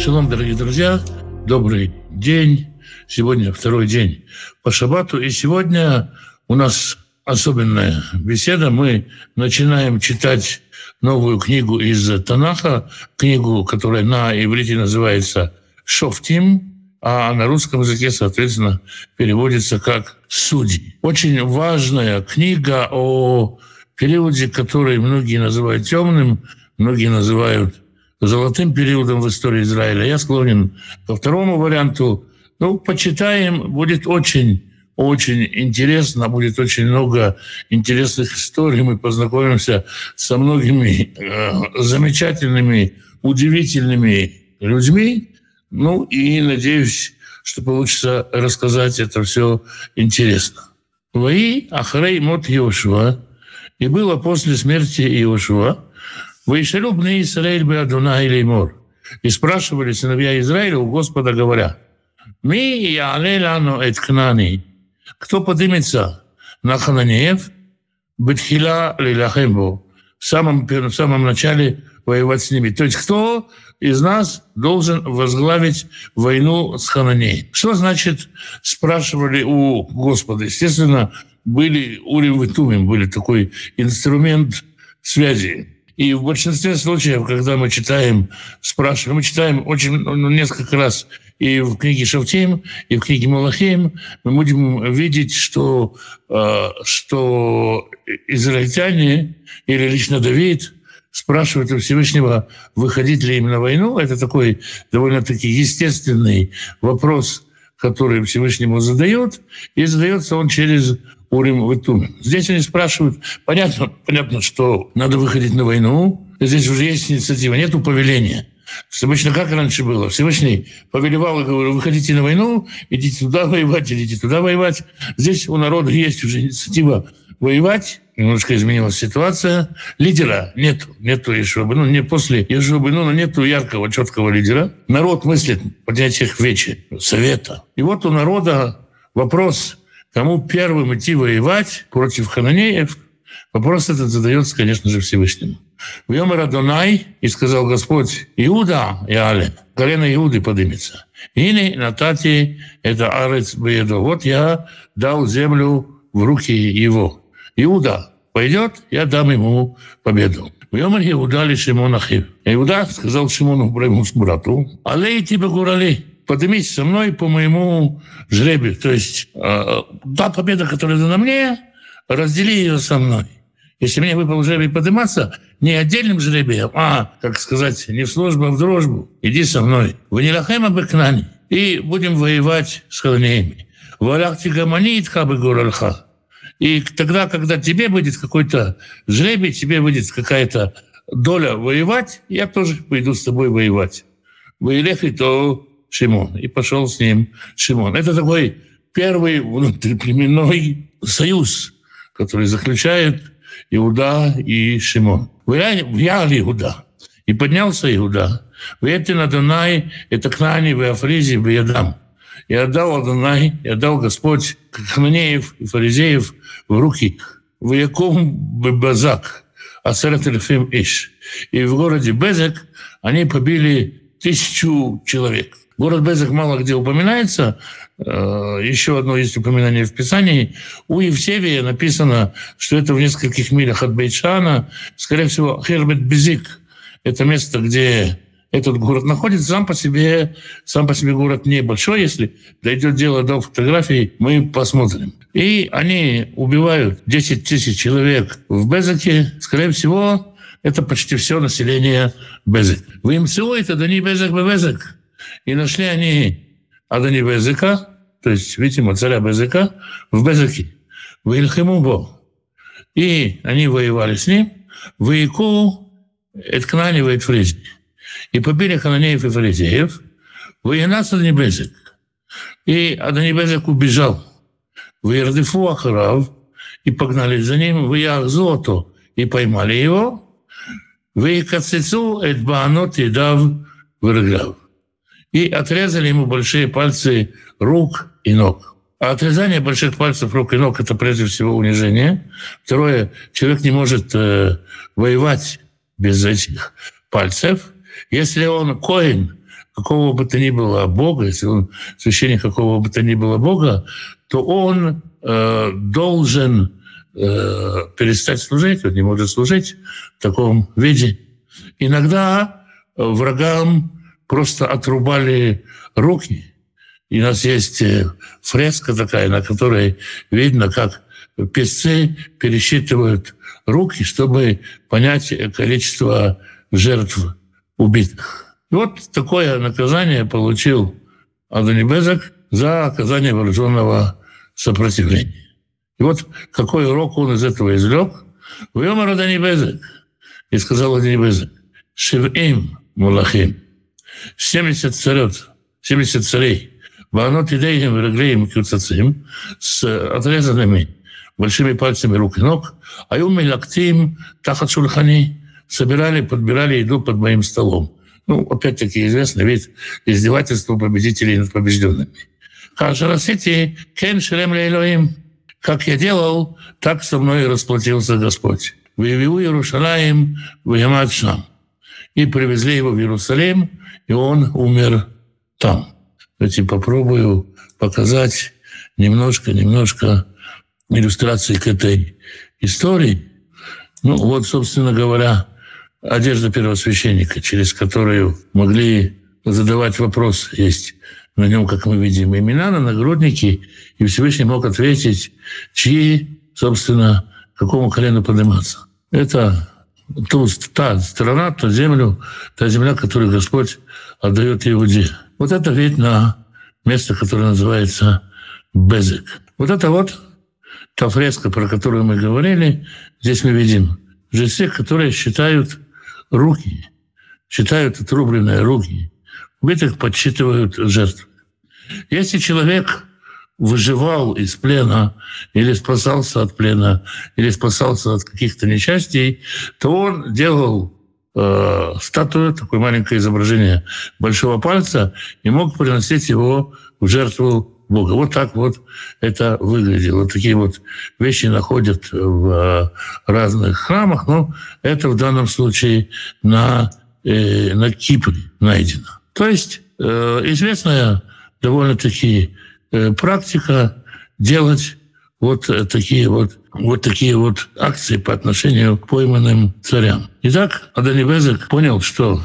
Шалом, дорогие друзья, добрый день. Сегодня второй день по шабату, и сегодня у нас особенная беседа. Мы начинаем читать новую книгу из Танаха, книгу, которая на иврите называется «Шофтим», а на русском языке, соответственно, переводится как «Судьи». Очень важная книга о периоде, который многие называют темным, многие называют золотым периодом в истории Израиля. Я склонен ко второму варианту. Ну, почитаем, будет очень очень интересно, будет очень много интересных историй. Мы познакомимся со многими э, замечательными, удивительными людьми. Ну и надеюсь, что получится рассказать это все интересно. Вои Ахрей Мот Иошуа, и было после смерти Иошуа, Вышелю бны Исраиль бы Адуна или Мор. И спрашивали сыновья Израиля у Господа, говоря, «Ми яле лану эт кнани». Кто поднимется на Хананеев, Бетхила Лилахембу, в самом, в самом начале воевать с ними. То есть кто из нас должен возглавить войну с Хананеем? Что значит, спрашивали у Господа? Естественно, были Урим и Тумим, были такой инструмент связи. И в большинстве случаев, когда мы читаем, спрашиваем, мы читаем очень ну, несколько раз и в книге Шавтим, и в книге Малахим, мы будем видеть, что, э, что израильтяне или лично Давид спрашивают у Всевышнего, выходить ли им на войну. Это такой довольно-таки естественный вопрос, который Всевышнему задает, и задается он через Урим и Тумим. Здесь они спрашивают, понятно, понятно, что надо выходить на войну, здесь уже есть инициатива, нету повеления. Обычно как раньше было? Всевышний повелевал и говорил, выходите на войну, идите туда воевать, идите туда воевать. Здесь у народа есть уже инициатива воевать, немножко изменилась ситуация. Лидера нету, нету Ешуабы, ну не после Ешуабы, ну нету яркого, четкого лидера. Народ мыслит в понятиях вечи, совета. И вот у народа вопрос, кому первым идти воевать против хананеев, вопрос этот задается, конечно же, Всевышнему. В Йомер Адонай, и сказал Господь, Иуда, Яле, колено Иуды поднимется. Или на Тати это Арец Беедо. Вот я дал землю в руки его. Иуда пойдет, я дам ему победу. В Йомер Иуда ли Шимон Ахив. Иуда сказал Шимону, моему брату, «Алей тебе гурали, поднимись со мной по моему жребию». То есть э, та победа, которая дана мне, раздели ее со мной. Если мне выпал жребий подниматься, не отдельным жребием, а, как сказать, не в службу, а в дружбу, иди со мной. В Нилахем Абекнани. И будем воевать с халнеями. Валахти гамани итхабы горалха. И тогда, когда тебе будет какой-то жребий, тебе будет какая-то доля воевать, я тоже пойду с тобой воевать. Воелех и то Шимон. И пошел с ним Шимон. Это такой первый внутриплеменной союз, который заключает Иуда и Шимон. Взял Иуда. И поднялся Иуда. В эти на Дунай, это Кнани, в Афризе, в Ядам. И отдал Адонай, и отдал Господь Хананеев и фаризеев в руки в Яком Базак, Асерет Эльфим Иш. И в городе Безек они побили тысячу человек. Город Безек мало где упоминается, Э, еще одно есть упоминание в Писании. У Евсевия написано, что это в нескольких милях от Бейчана. Скорее всего, Хербет Безик – это место, где этот город находится. Сам по себе, сам по себе город небольшой. Если дойдет дело до фотографий, мы посмотрим. И они убивают 10 тысяч человек в Безеке. Скорее всего, это почти все население Безек. В МЦО это Дани Безек Безек. И нашли они Адани Безека, то есть, видимо, царя Безека, в Безеке, в Ильхимубо. И они воевали с ним, в Ику, Эткнани, в. И побили хананеев и фаризеев, в Янас Адани Безек. И Адани Безек убежал. В Ирдифу Ахарав, и погнали за ним в Яхзоту, и поймали его, в Икацицу Эдбаанот и Дав в и отрезали ему большие пальцы рук и ног. А отрезание больших пальцев рук и ног – это прежде всего унижение. Второе, человек не может э, воевать без этих пальцев. Если он коин, какого бы то ни было Бога, если он священник какого бы то ни было Бога, то он э, должен э, перестать служить, он не может служить в таком виде. Иногда врагам просто отрубали руки. И у нас есть э, фреска такая, на которой видно, как песцы пересчитывают руки, чтобы понять количество жертв убитых. И вот такое наказание получил Адонибезек за оказание вооруженного сопротивления. И вот какой урок он из этого извлек. Вьомар Адонибезек. И сказал Адонибезек, Шивим Мулахим, 70 царет, 70 царей, Ванот идеям реглеем кюцацим с отрезанными большими пальцами рук и ног, а юми лактим тахат шульхани собирали, подбирали еду под моим столом. Ну, опять-таки, известный вид издевательства победителей над побежденными. Кажарасити кен лейлоим. Как я делал, так со мной расплатился Господь. Выявил Иерушалаем в Ямадшам. И привезли его в Иерусалим, и он умер там. Давайте попробую показать немножко-немножко иллюстрации к этой истории. Ну вот, собственно говоря, одежда первосвященника, через которую могли задавать вопрос. Есть на нем, как мы видим, имена на нагруднике, и Всевышний мог ответить, чьи, собственно, какому колену подниматься. Это ту, та страна, ту землю, та земля, которую Господь отдает Иуде. Вот это вид на место, которое называется Безек. Вот это вот та фреска, про которую мы говорили. Здесь мы видим жрецы, которые считают руки, считают отрубленные руки. Убитых подсчитывают жертв. Если человек выживал из плена или спасался от плена, или спасался от каких-то несчастий, то он делал э, статую, такое маленькое изображение большого пальца, и мог приносить его в жертву Бога. Вот так вот это выглядело. Такие вот вещи находят в э, разных храмах, но это в данном случае на, э, на Кипре найдено. То есть э, известная довольно-таки практика делать вот такие вот, вот такие вот акции по отношению к пойманным царям. Итак, Адонибезек понял, что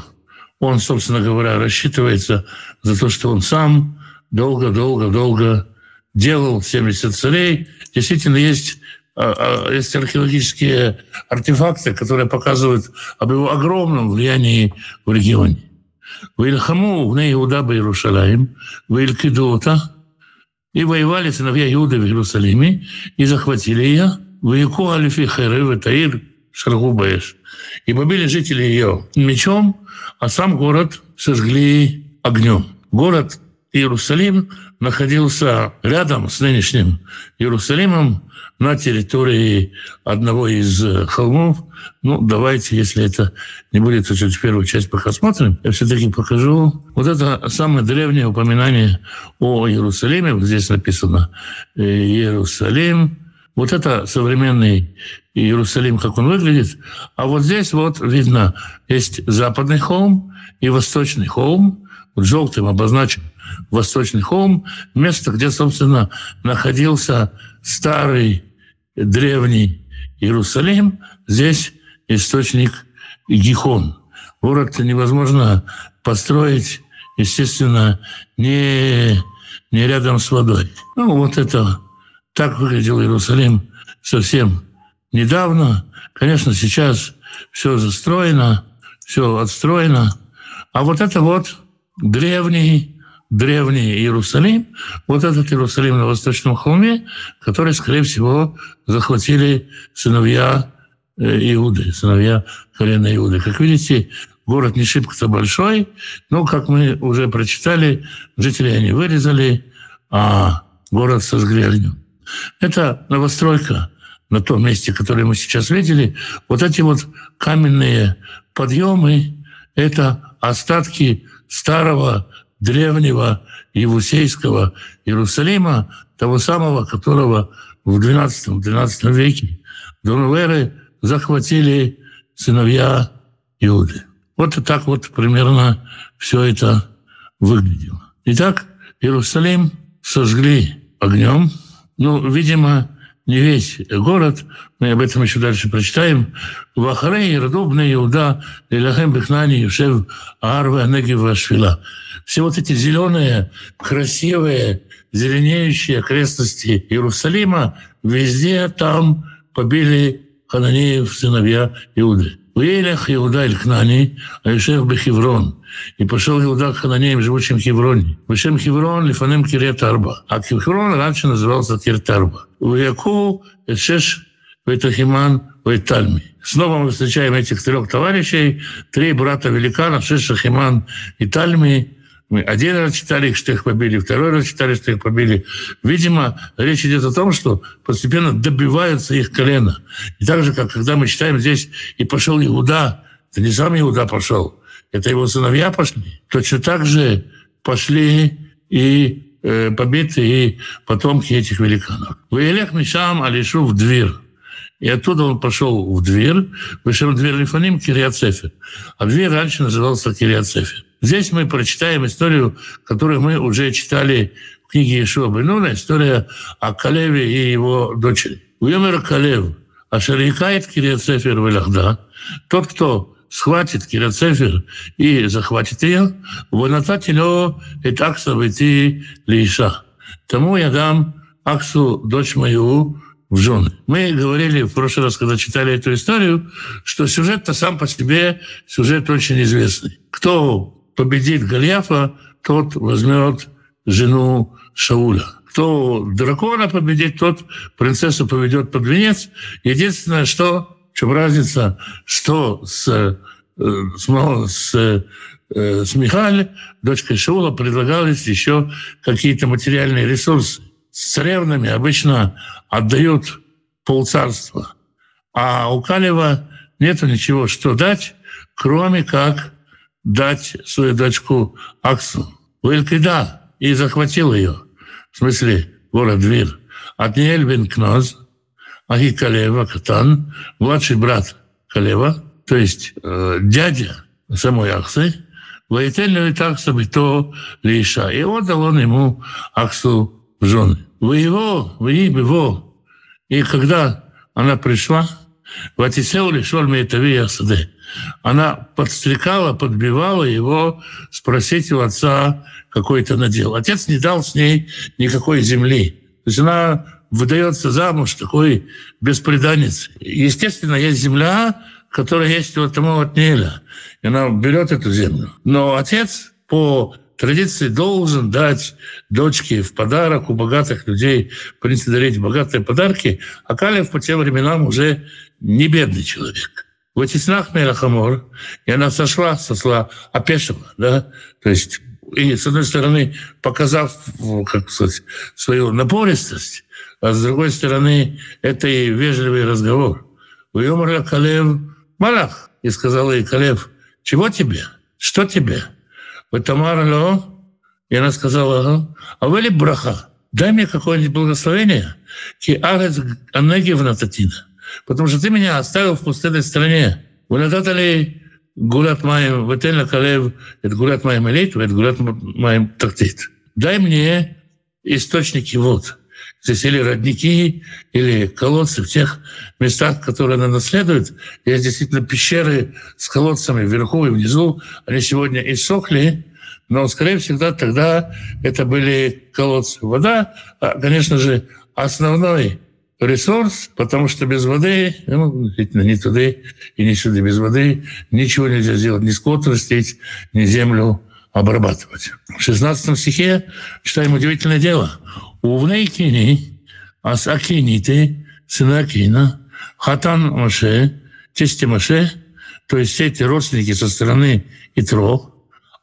он, собственно говоря, рассчитывается за то, что он сам долго-долго-долго делал 70 царей. Действительно, есть, а, а, есть археологические артефакты, которые показывают об его огромном влиянии в регионе. Вильхаму в Иуда бы Иерушалаем, Вилькидота, и воевали сыновья Иуды в Иерусалиме, и захватили ее, Ваяку Алифи Хэры, Таир, Шаргубаеш. И побили жители ее мечом, а сам город сожгли огнем. Город Иерусалим находился рядом с нынешним Иерусалимом на территории одного из э, холмов. Ну, давайте, если это не будет, то чуть первую часть пока смотрим. Я все-таки покажу. Вот это самое древнее упоминание о Иерусалиме. Вот здесь написано э, Иерусалим. Вот это современный Иерусалим, как он выглядит. А вот здесь вот видно, есть западный холм и восточный холм. Вот желтым обозначен Восточный холм, место, где, собственно, находился старый древний Иерусалим. Здесь источник Гихон. Город невозможно построить, естественно, не, не рядом с водой. Ну, вот это так выглядел Иерусалим совсем недавно. Конечно, сейчас все застроено, все отстроено. А вот это вот древний древний Иерусалим, вот этот Иерусалим на Восточном холме, который, скорее всего, захватили сыновья э, Иуды, сыновья колена Иуды. Как видите, город не шибко-то большой, но, как мы уже прочитали, жители они вырезали, а город сожгли. Это новостройка на том месте, которое мы сейчас видели. Вот эти вот каменные подъемы – это остатки старого древнего Евусейского Иерусалима, того самого, которого в XII-XIII веке до захватили сыновья Иуды. Вот и так вот примерно все это выглядела. Итак, Иерусалим сожгли огнем. Ну, видимо, не весь город, мы об этом еще дальше прочитаем. Вахарей Ирдубна Иуда Илахем Бехнани Юшев Арва Негива Швила. Все вот эти зеленые, красивые, зеленеющие окрестности Иерусалима, везде там побили хананеев сыновья Иуды. Уелях Иуда Иль Кнани, а Ишев Бехеврон. И пошел Иуда к хананеям, живущим в Хевроне. Вышем Хеврон, Лифанем Кирет Арба. А Хеврон раньше назывался Кирет Арба. Уяку, Эшеш, Ветахиман, Ветальми. Снова мы встречаем этих трех товарищей, три брата-великана, Шеша, Химан и Тальми, мы один раз читали что их побили, второй раз читали, что их побили. Видимо, речь идет о том, что постепенно добиваются их колено. И так же, как когда мы читаем здесь «И пошел Иуда», это не сам Иуда пошел, это его сыновья пошли. Точно так же пошли и э, и потомки этих великанов. «Ваелех Мишам Алишу в дверь». И оттуда он пошел в дверь, вышел в дверь Лифаним Кириацефер. А дверь раньше назывался Кириацефер. Здесь мы прочитаем историю, которую мы уже читали в книге Ишуа Бенуна, история о Калеве и его дочери. Уемер Калев, Ашарикает Кириацефер Велахда, тот, кто схватит Кириацефер и захватит ее, вонататило и такса войти лиша. Тому я дам Аксу, дочь мою, в жены. Мы говорили в прошлый раз, когда читали эту историю, что сюжет-то сам по себе сюжет очень известный. Кто победит Голиафа, тот возьмет жену Шауля. Кто дракона победит, тот принцессу поведет под венец. Единственное, что, в чем разница, что с, э, с, с, э, с Михаль, дочкой Шаула, предлагались еще какие-то материальные ресурсы. С царевнами обычно отдают полцарства, а у Калева нету ничего, что дать, кроме как дать свою дочку Аксу. Уэлькида и захватил ее. В смысле, город Двир. Отниэль бен Кноз, Ахи Калева, Катан, младший брат Калева, то есть э, дядя самой Аксы, воительную такса то лиша. И отдал он ему Аксу в жены. Вы его, вы его. И когда она пришла, Ватисеу лишол мейтави сады. Она подстрекала, подбивала его спросить у отца какой-то надел. Отец не дал с ней никакой земли. То есть она выдается замуж такой беспреданец. Естественно, есть земля, которая есть у этого Отнеля. И она берет эту землю. Но отец по традиции должен дать дочке в подарок у богатых людей, в принципе, дарить богатые подарки, а Калев по тем временам уже не бедный человек. В этих снах Мелахамор, и она сошла, сошла, опешила, да, то есть и, с одной стороны, показав, как сказать, свою напористость, а с другой стороны, это и вежливый разговор. Уемра Калев Малах, и сказал ей Калев, чего тебе? Что тебе? Тамара И она сказала, а вы ли браха? Дай мне какое-нибудь благословение. Ки арец анегивна татина. Потому что ты меня оставил в пустынной стране. Надатали гулят моим, ветельна калев, это гулят моим элит, это гулят моим трактит. Дай мне источники вод. Здесь или родники, или колодцы в тех местах, которые она наследует. Есть действительно пещеры с колодцами вверху и внизу. Они сегодня иссохли, но, скорее всего, тогда это были колодцы. Вода, а, конечно же, основной ресурс, потому что без воды, ну, ни туда и ни сюда без воды ничего нельзя сделать, ни скот растить, ни землю обрабатывать. В 16 стихе читаем удивительное дело. Увней кини, ас акиниты, сына Акина, хатан Маше, тесте Маше, то есть все эти родственники со стороны Итро,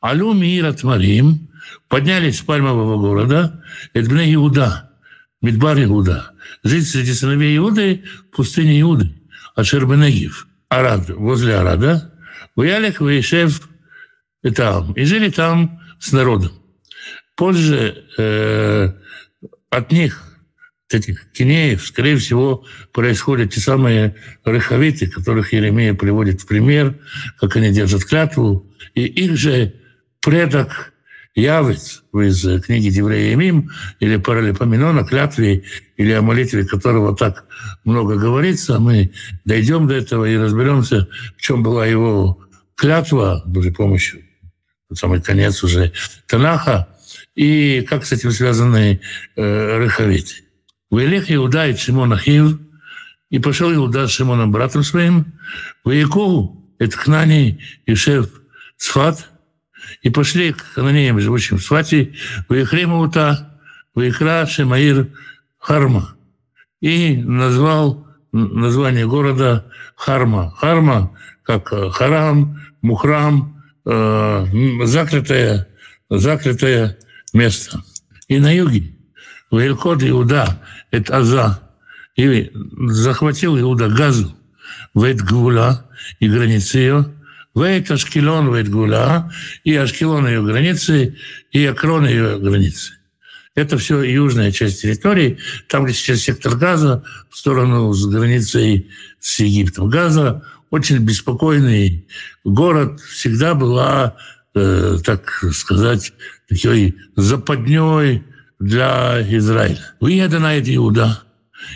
алю мира тмарим, поднялись с пальмового города, Эдбне Иуда, Мидбар Иуда, жить среди сыновей Иуды в пустыне Иуды, Ашербенегив, Арад, возле Арада, Уялик, Вейшев, и там. И жили там с народом. Позже э, от них, этих кинеев, скорее всего, происходят те самые рыховиты, которых Еремея приводит в пример, как они держат клятву. И их же предок Явец из книги Деврея Мим или Паралипоменона, клятве или о молитве которого так много говорится, мы дойдем до этого и разберемся, в чем была его клятва, Божьей помощью, самый конец уже Танаха, и как с этим связаны э, Рехавиты. Ваилех Иуда и Шимон Ахив, и пошел Иуда с Шимоном братом своим, в Яков, это Кнани, Ишев, Сфат, и пошли к хананеям, живущим в Свате, в Ехремаута, в Ихра Шемаир Харма. И назвал название города Харма. Харма, как Харам, Мухрам, э, закрытое, закрытое место. И на юге, в Элькод Иуда, это Аза, и захватил Иуда Газу, в Гвула и границы ее, Вейт Ашкелон, Вейт Гуля, и Ашкелон ее границы, и Акрон ее границы. Это все южная часть территории, там, где сейчас сектор Газа, в сторону с границей с Египтом. Газа очень беспокойный город, всегда была, э, так сказать, такой западней для Израиля. Выеда на Иуда.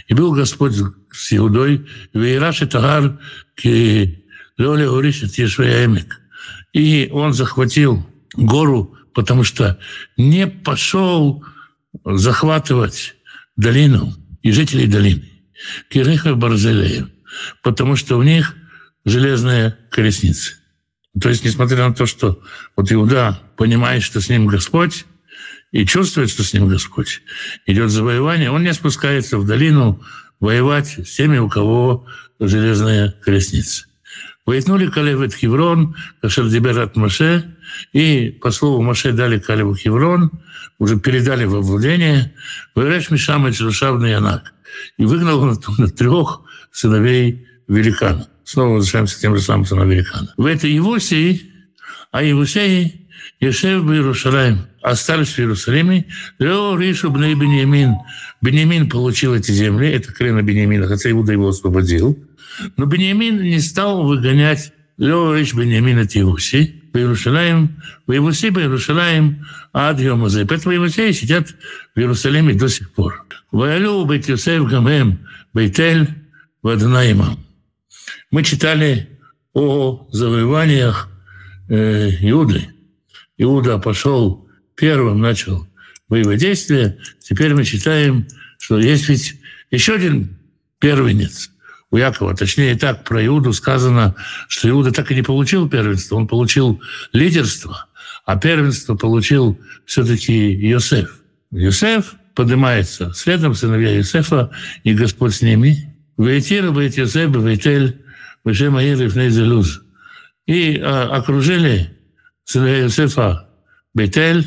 И был Господь с Иудой, Вейраши Тагар, Лёля Уришит Ешвеямик. И он захватил гору, потому что не пошел захватывать долину и жителей долины. Киреха Барзелеев. Потому что у них железная колесница. То есть, несмотря на то, что вот Иуда понимает, что с ним Господь, и чувствует, что с ним Господь, идет завоевание, он не спускается в долину воевать с теми, у кого железная колесница. Войтнули Калев Хеврон, Кашер Диберат Маше, и по слову Маше дали Калеву Хеврон, уже передали во владение, Вайреш Мишам и Чарушавный Янак. И выгнал он оттуда трех сыновей великана. Снова возвращаемся к тем же самым сыновьям великана. В этой Евусии, а Евусей Ешев в Иерусалим, остались в Иерусалиме. Лео Ришу Бней Беньямин. Беньямин получил эти земли, это колено Беньямина, хотя Иуда его освободил. Но Беньямин не стал выгонять Леорич Беньямина Тиуси в Иерусалим, в Иерусалим, в Иерусалим, ад Йомазе. Поэтому евреи сидят в Иерусалиме до сих пор. Ваялю Бейт Йосеф Гамем Бейтель Ваднаимам. Мы читали о завоеваниях э, Иуды. Иуда пошел первым, начал боевые действия. Теперь мы читаем, что есть ведь еще один первенец – у Якова. Точнее, так про Иуду сказано, что Иуда так и не получил первенство, он получил лидерство, а первенство получил все-таки Иосиф. Иосиф поднимается следом сыновья Иосифа, и Господь с ними. Вейтира, Вейт Иосиф, Вейтель, Веше Маир и Луз. И а, окружили сыновья Иосифа Бейтель,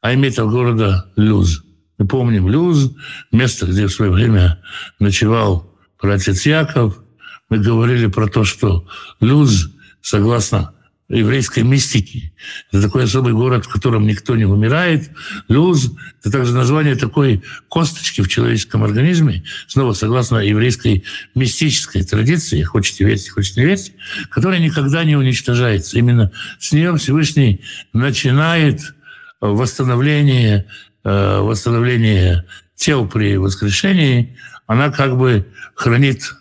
а имеет города Люз. Мы помним Люз, место, где в свое время ночевал братец Яков, мы говорили про то, что Люз, согласно еврейской мистике. Это такой особый город, в котором никто не умирает. Люз – это также название такой косточки в человеческом организме, снова согласно еврейской мистической традиции, хотите верьте, хотите не верьте, которая никогда не уничтожается. Именно с нее Всевышний начинает восстановление, э, восстановление тел при воскрешении – она как бы хранит,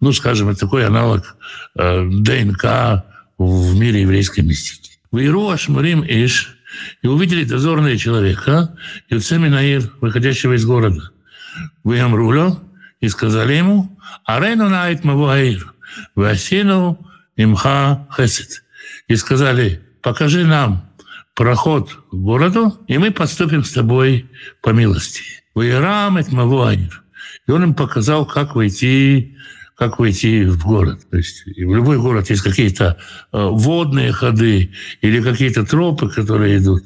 ну, скажем, такой аналог э, ДНК в мире еврейской мистики. В Иру Ашмарим Иш и увидели дозорные человека, Юцеми Наир, выходящего из города. Вы Амруло, и сказали ему, Арену найт Мавуаир, Васину имха хесет. И сказали, покажи нам проход к городу, и мы поступим с тобой по милости. Вайрам эт Мавуаир. И он им показал, как войти, как войти в город. То есть в любой город есть какие-то э, водные ходы или какие-то тропы, которые идут.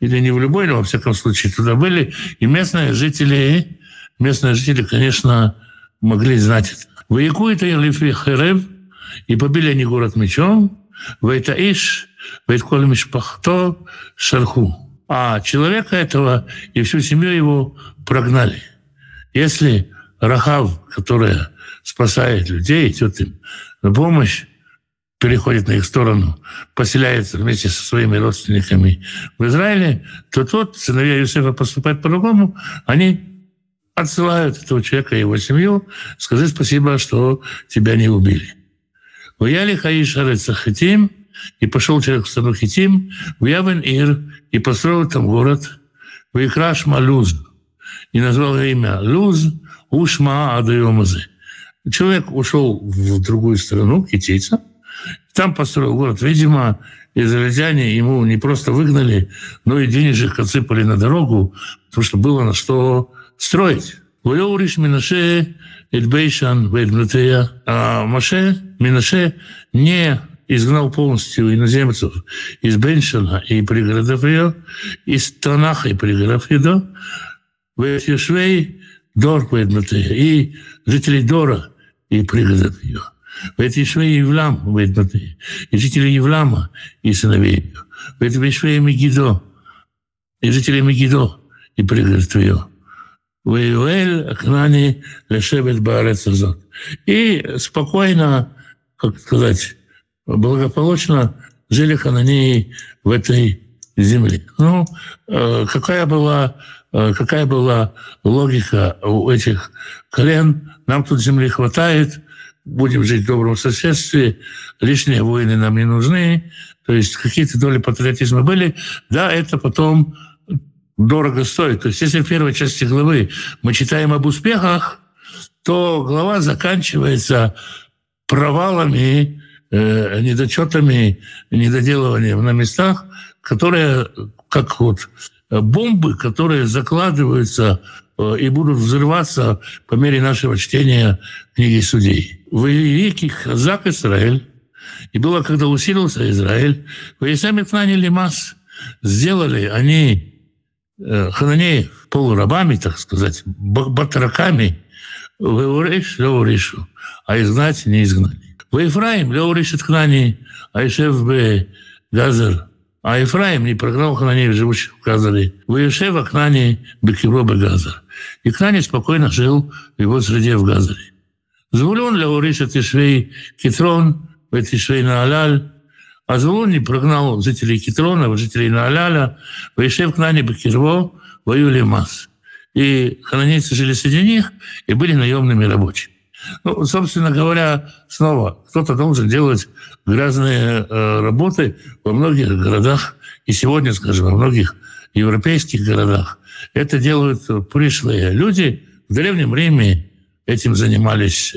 Или не в любой, но во всяком случае туда были. И местные жители, местные жители, конечно, могли знать это. Воякует Елифи Херев, и побили они город мечом, Вейтаиш, Вейтколь Мишпахто, Шарху. А человека этого и всю семью его прогнали. Если Рахав, которая спасает людей, идет им на помощь, переходит на их сторону, поселяется вместе со своими родственниками в Израиле, то тот, сыновья Юсефа поступают по-другому, они отсылают этого человека и его семью, скажи спасибо, что тебя не убили. Уяли Хаиш Хитим, и пошел человек в страну Хитим, в Явен Ир, и построил там город, в Икраш Малуз, и назвал имя Луз Ушма Адайомазы. Человек ушел в другую страну, китайца, там построил город. Видимо, израильтяне ему не просто выгнали, но и денежек отсыпали на дорогу, потому что было на что строить. Войориш Минаше Эдбейшан Вейдмнутея. А Маше, Минаше не изгнал полностью иноземцев из Беншана и пригородов ее, из Танаха и пригородов ее, Вейшвей Дор Вейдмнутея и жителей Дора и пригородов ее. Вейшвей Евлам Вейдмнутея и жители Евлама и сыновей ее. Вейшвей Мегидо и жители Мегидо и пригородов ее. Ваюэль Акнани Лешебет Баарец И спокойно, как сказать, благополучно жили хананеи в этой земле. Ну, э, какая была, какая была логика у этих колен? Нам тут земли хватает, будем жить в добром соседстве, лишние войны нам не нужны. То есть какие-то доли патриотизма были. Да, это потом дорого стоит. То есть если в первой части главы мы читаем об успехах, то глава заканчивается провалами, э, недочетами, недоделыванием на местах, которые как вот бомбы, которые закладываются э, и будут взрываться по мере нашего чтения книги судей. Великий Хазак Израиль, и было, когда усилился Израиль, вы сами наняли масс, сделали они Э, хананеев, полурабами, так сказать, батраками, והורש לא הורישו, а изгнать не изгнали. ואפרים לא הוריש את הכנעני היושב בגזר, а Ефраим не прогнал Хананеев, живущих в Газаре. וישב הכנעני בקרבו בגזר. И Кнани спокойно жил в его среде в Газаре. זבולון לא הוריש את יושבי קטרון, ואת יושבי נהלל, а Звулун не прогнал жителей Китрона, жителей Нааляля, Ваишев к Нане Бакирво, воюли масс. И хананейцы жили среди них и были наемными рабочими. Ну, собственно говоря, снова кто-то должен делать грязные э, работы во многих городах, и сегодня, скажем, во многих европейских городах. Это делают пришлые люди. В Древнем Риме этим занимались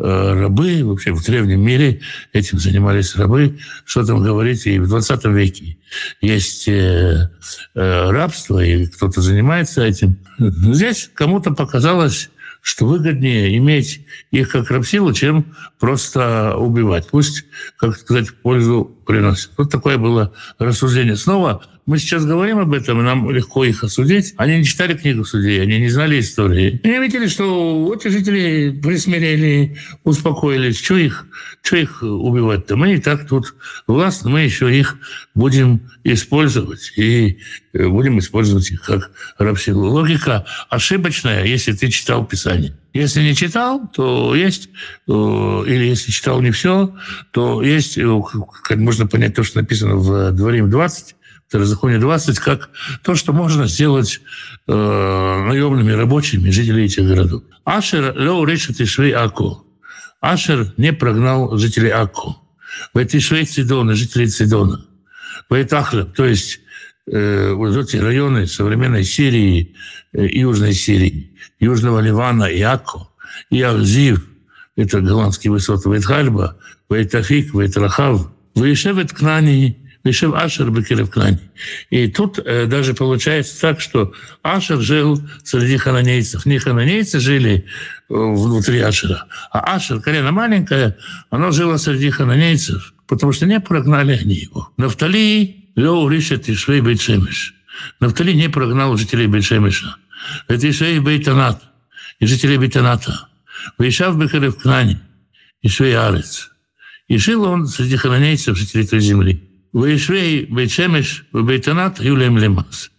Э, рабы, вообще в древнем мире этим занимались рабы. Что там говорить, и в 20 веке есть э, э, рабство, и кто-то занимается этим. Здесь кому-то показалось, что выгоднее иметь их как рабсилу, чем просто убивать. Пусть, как сказать, пользу приносит. Вот такое было рассуждение. Снова мы сейчас говорим об этом, и нам легко их осудить. Они не читали книгу судей, они не знали истории. Они видели, что эти жители присмирели, успокоились. Что их, что их убивать-то? Мы и так тут властны, мы еще их будем использовать. И э, будем использовать их как рабсилу. Логика ошибочная, если ты читал Писание. Если не читал, то есть, э, или если читал не все, то есть, э, как можно понять то, что написано в Дворим 20, Второзаконие 20, как то, что можно сделать э, наемными рабочими жителей этих городов. Ашер леу решит Ишвей Аку. Ашер не прогнал жителей Аку. В этой Швей Цидона, жителей Цидона. В Этахлеб, то есть э, вот эти районы современной Сирии, э, Южной Сирии, Южного Ливана и Аку, и Ахзив, это голландские высоты, Вейтхальба, Вейтафик, Вейтрахав, Вейшевет Кнани, Мишев Ашер Бекерев Кнани. И тут э, даже получается так, что Ашер жил среди хананейцев. Не хананейцы жили э, внутри Ашера, а Ашер, колено маленькое, оно жило среди хананейцев, потому что не прогнали они его. Нафтали Лео Ришет и Швей Бейтшемиш. Нафтали не прогнал жителей Бейтшемиша. Это Ишвей Бейтанат и жителей Бейтаната. Вейшав Бекерев Кнани и Швей Арец. И жил он среди хананейцев, жителей той земли. Вейшвей Бейтшемиш Бейтанат Юлем Лемас.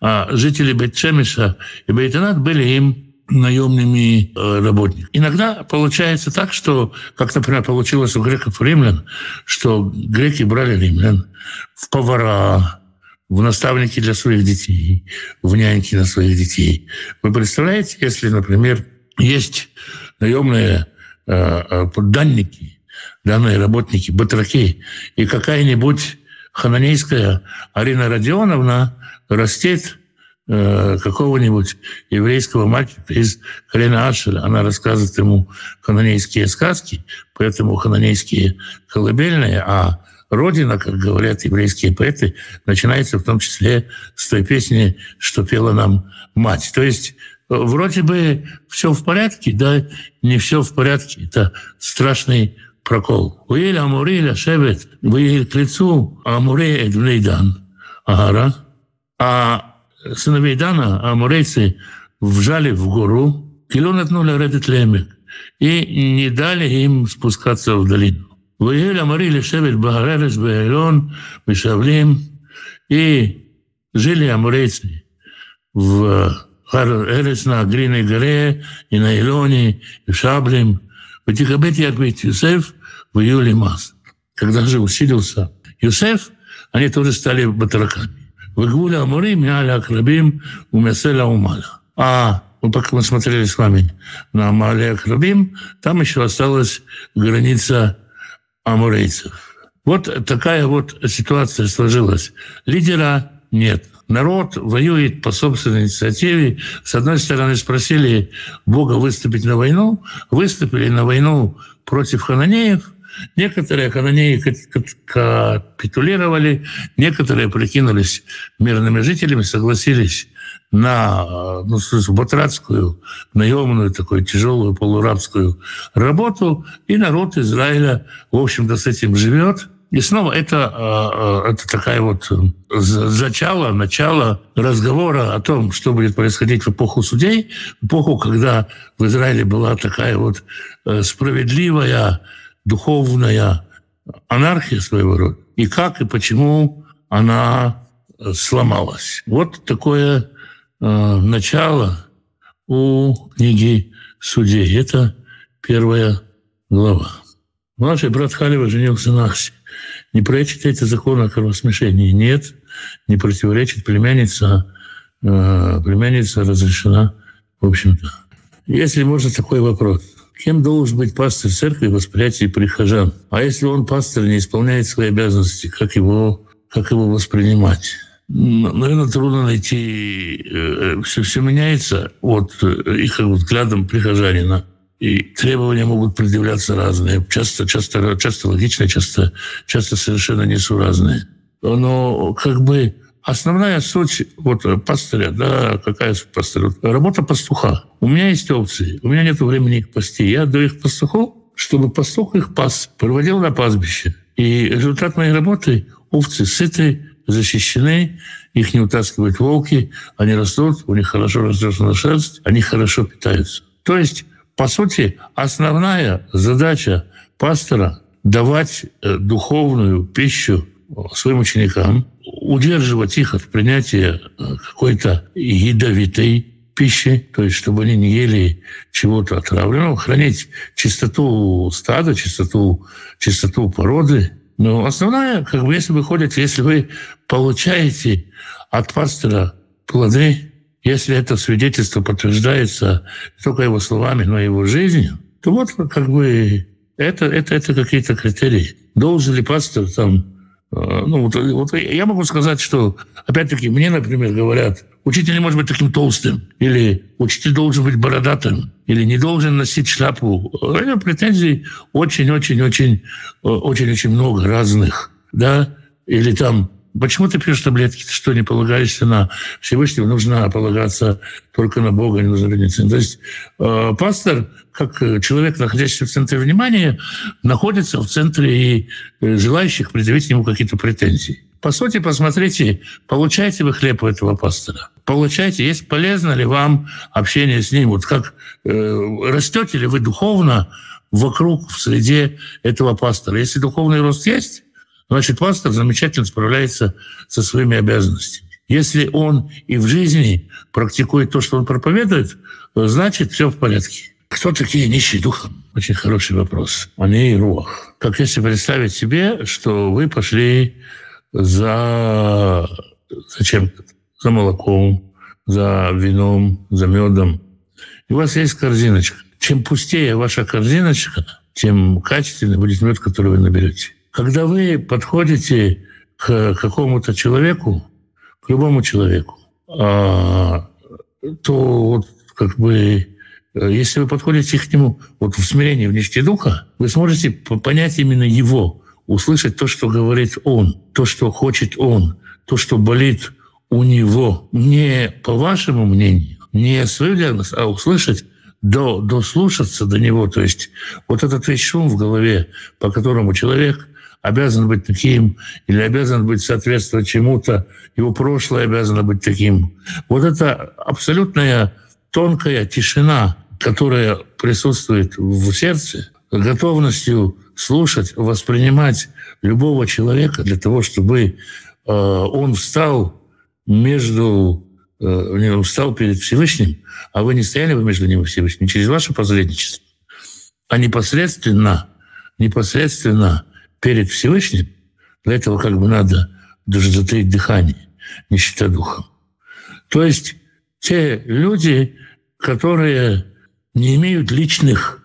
А жители Бейтшемиша и Бейтанат были им наемными работниками. Иногда получается так, что, как, например, получилось у греков римлян, что греки брали римлян в повара, в наставники для своих детей, в няньки на своих детей. Вы представляете, если, например, есть наемные э, э, подданники, данные работники, батраки, и какая-нибудь хананейская Арина Родионовна растет э, какого-нибудь еврейского мальчика из колена Ашера. Она рассказывает ему хананейские сказки, поэтому хананейские колыбельные, а Родина, как говорят еврейские поэты, начинается в том числе с той песни, что пела нам мать. То есть э, вроде бы все в порядке, да, не все в порядке. Это страшный прокол. Уиль Амури Лешевет, Уиль к лицу, Амури Эдвней Дан, Агара. А сыновей Дана, амурейцы, вжали в гору, Килон отнули Редет Лемек, и не дали им спускаться в долину. Уиль Амури Лешевет, Багаререс, Бейлон, Мишавлим, и жили амурейцы в Хар Эрес на Гриной горе и на Илоне, и в Шаблим – в Тихобете Якбет Юсеф в июле Мас. Когда же усилился Юсеф, они тоже стали батраками. В Гуле Амури, Мяля Акрабим, Умеселя Умаля. А вот пока мы смотрели с вами на Амалия Акрабим, там еще осталась граница амурейцев. Вот такая вот ситуация сложилась. Лидера нет. Народ воюет по собственной инициативе. С одной стороны, спросили Бога выступить на войну, выступили на войну против хананеев. Некоторые хананеи капитулировали, некоторые прикинулись мирными жителями, согласились на ну, батратскую, наемную, такую тяжелую полурабскую работу, и народ Израиля, в общем-то, с этим живет. И снова это, а, а, это такая вот э, зачало, начало разговора о том, что будет происходить в эпоху судей, в эпоху, когда в Израиле была такая вот э, справедливая, духовная анархия своего рода. И как и почему она э, сломалась. Вот такое начало у книги судей. Это первая глава. Младший брат Халева женился на Ахсе. Не противоречит закон о кровосмешении? Нет, не противоречит. Племянница, э, племянница разрешена, в общем-то. Если можно такой вопрос. Кем должен быть пастор церкви в восприятии прихожан? А если он, пастор, не исполняет свои обязанности, как его, как его воспринимать? наверное, трудно найти, все, э, все меняется от э, их взглядом прихожанина. И требования могут предъявляться разные, часто, часто, часто логичные, часто, часто совершенно несуразные. Но как бы основная суть вот пастыря, да, какая суть пастыря? Работа пастуха. У меня есть опции, у меня нет времени их пасти. Я отдаю их пастуху, чтобы пастух их пас, проводил на пастбище. И результат моей работы – овцы сыты, защищены, их не утаскивают волки, они растут, у них хорошо растет шерсть, они хорошо питаются. То есть, по сути, основная задача пастора – давать э, духовную пищу своим ученикам, удерживать их от принятия э, какой-то ядовитой пищи, то есть чтобы они не ели чего-то отравленного, хранить чистоту стада, чистоту, чистоту породы, но основная, как бы, если вы ходите, если вы получаете от пастора плоды, если это свидетельство подтверждается не только его словами, но и его жизнью, то вот как бы это, это, это какие-то критерии. Должен ли пастор там Э, ну, вот, вот я могу сказать, что, опять-таки, мне, например, говорят, учитель не может быть таким толстым, или учитель должен быть бородатым, или не должен носить шляпу. Это претензий очень-очень-очень очень-очень много разных, да, или там Почему ты пьешь таблетки? Ты что, не полагаешься на Всевышнего? Нужно полагаться только на Бога, не нужно родиться. То есть э, пастор, как человек, находящийся в центре внимания, находится в центре и э, желающих предъявить ему какие-то претензии. По сути, посмотрите, получаете вы хлеб у этого пастора? Получаете, есть полезно ли вам общение с ним? Вот как э, растете ли вы духовно вокруг, в среде этого пастора? Если духовный рост есть, Значит, пастор замечательно справляется со своими обязанностями. если он и в жизни практикует то, что он проповедует, значит, все в порядке. Кто такие нищие духом? Очень хороший вопрос. Они и рух. Как если представить себе, что вы пошли за, за чем-то, за молоком, за вином, за медом. И у вас есть корзиночка. Чем пустее ваша корзиночка, тем качественнее будет мед, который вы наберете. Когда вы подходите к какому-то человеку, к любому человеку, а, то вот как бы если вы подходите к нему вот в смирении, в нищете духа, вы сможете понять именно его, услышать то, что говорит он, то, что хочет он, то, что болит у него. Не по вашему мнению, не свою диагноз, а услышать до, дослушаться до него. То есть вот этот весь шум в голове, по которому человек обязан быть таким или обязан быть соответствовать чему-то, его прошлое обязано быть таким. Вот это абсолютная тонкая тишина, которая присутствует в сердце, готовностью слушать, воспринимать любого человека для того, чтобы э, он встал между э, встал перед Всевышним, а вы не стояли бы между ним и Всевышним через ваше посредничество, а непосредственно, непосредственно перед Всевышним, для этого как бы надо даже затаить дыхание, считая духом. То есть те люди, которые не имеют личных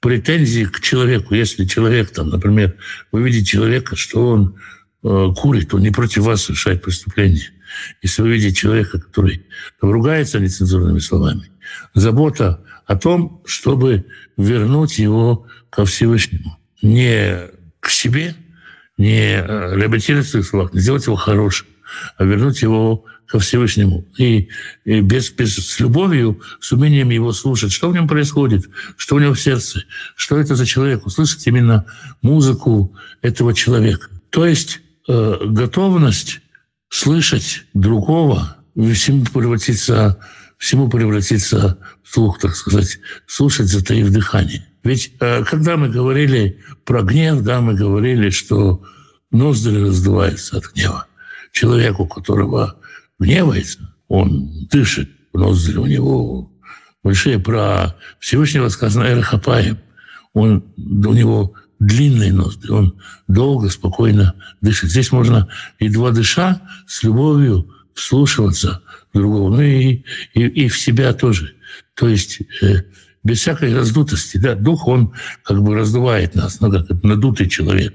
претензий к человеку. Если человек, там, например, вы видите человека, что он э, курит, он не против вас совершает преступление. Если вы видите человека, который ругается нецензурными словами, забота о том, чтобы вернуть его ко Всевышнему. Не к себе, не э, реабилитировать своих словах, не сделать его хорошим, а вернуть его ко Всевышнему. И, и без, без, с любовью, с умением его слушать, что в нем происходит, что у него в сердце, что это за человек, услышать именно музыку этого человека. То есть э, готовность слышать другого, всему превратиться, всему превратиться в слух, так сказать, слушать, затаив дыхание. Ведь э, когда мы говорили про гнев, да, мы говорили, что ноздри раздуваются от гнева. Человеку, которого гневается, он дышит, ноздри у него большие. Про Всевышнего сказано Эрхапаем. Он, у него длинные ноздри, он долго, спокойно дышит. Здесь можно, едва дыша, с любовью вслушиваться в другого, ну и, и, и в себя тоже. То есть э, без всякой раздутости. Да? Дух, он как бы раздувает нас, ну, как надутый человек.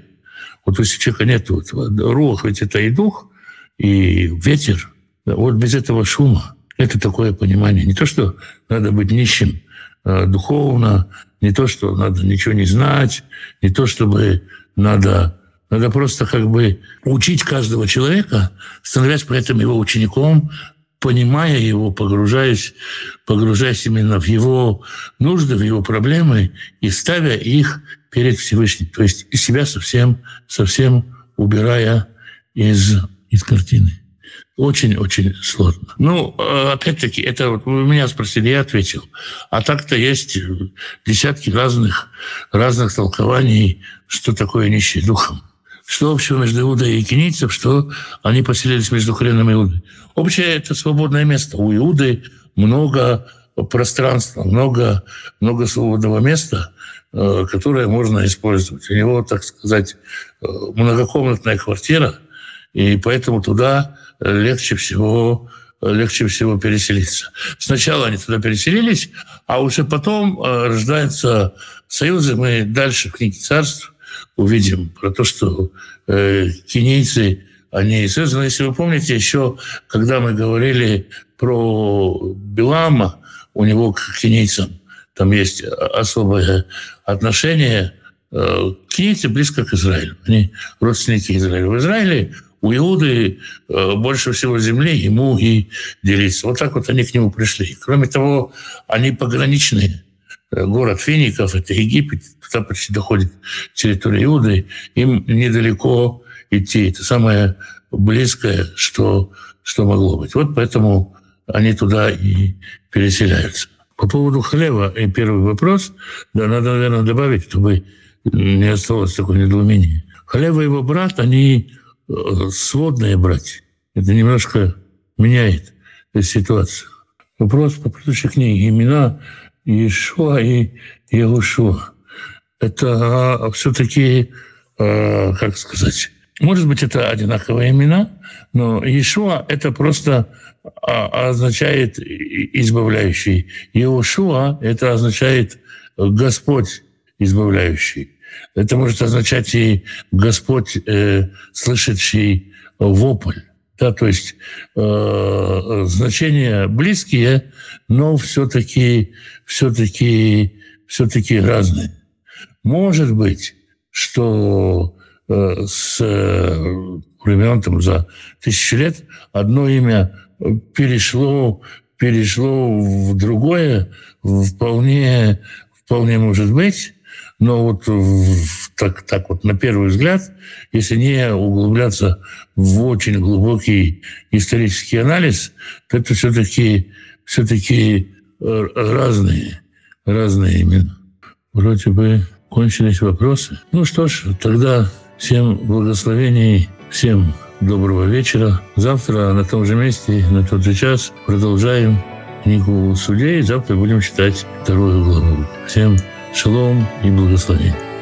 Вот если человека нет, вот, рух, ведь это и дух, и ветер, вот без этого шума это такое понимание. Не то, что надо быть нищим э, духовно, не то, что надо ничего не знать, не то, чтобы надо, надо просто как бы учить каждого человека, становясь при этом его учеником, понимая его, погружаясь, погружаясь именно в его нужды, в его проблемы и ставя их перед Всевышним. То есть себя совсем, совсем убирая из, из картины. Очень-очень сложно. Ну, опять-таки, это вот вы меня спросили, я ответил. А так-то есть десятки разных, разных толкований, что такое нищий духом. Что общего между Иудой и кинийцем, что они поселились между хреном и Иудой. Общее – это свободное место. У Иуды много пространства, много, много свободного места, э, которое можно использовать. У него, так сказать, э, многокомнатная квартира, и поэтому туда легче всего легче всего переселиться. Сначала они туда переселились, а уже потом э, рождаются союзы. Мы дальше в книге царств увидим про то, что э, кенийцы, они связаны. Если вы помните, еще когда мы говорили про Билама, у него к кенийцам там есть особое отношение. Э, кенийцы близко к Израилю. Они родственники Израиля. В Израиле у Иуды э, больше всего земли, ему и делиться. Вот так вот они к нему пришли. Кроме того, они пограничные. Город Фиников, это Египет, туда почти доходит территория Иуды, им недалеко идти. Это самое близкое, что, что могло быть. Вот поэтому они туда и переселяются. По поводу хлеба и первый вопрос, да, надо, наверное, добавить, чтобы не осталось такое недоумение. Хлеба и его брат, они Э, сводные братья. Это немножко меняет ситуацию. Вопрос по предыдущей книге. Имена Иешуа и Ягушуа. Это все-таки, э, как сказать, может быть, это одинаковые имена, но Иешуа – это просто а, означает избавляющий. Иешуа – это означает Господь избавляющий. Это может означать и Господь, э, слышащий вопль. Да, то есть э, значения близкие, но все-таки все-таки все-таки разные. Может быть, что э, с времен там, за тысячи лет одно имя перешло, перешло в другое, вполне, вполне может быть, но вот так, так вот на первый взгляд, если не углубляться в очень глубокий исторический анализ, то это все-таки все-таки э, разные, разные имена. Вроде бы кончились вопросы. Ну что ж, тогда всем благословений, всем доброго вечера. Завтра на том же месте, на тот же час продолжаем книгу судей. Завтра будем читать вторую главу. Всем шалом и благословения.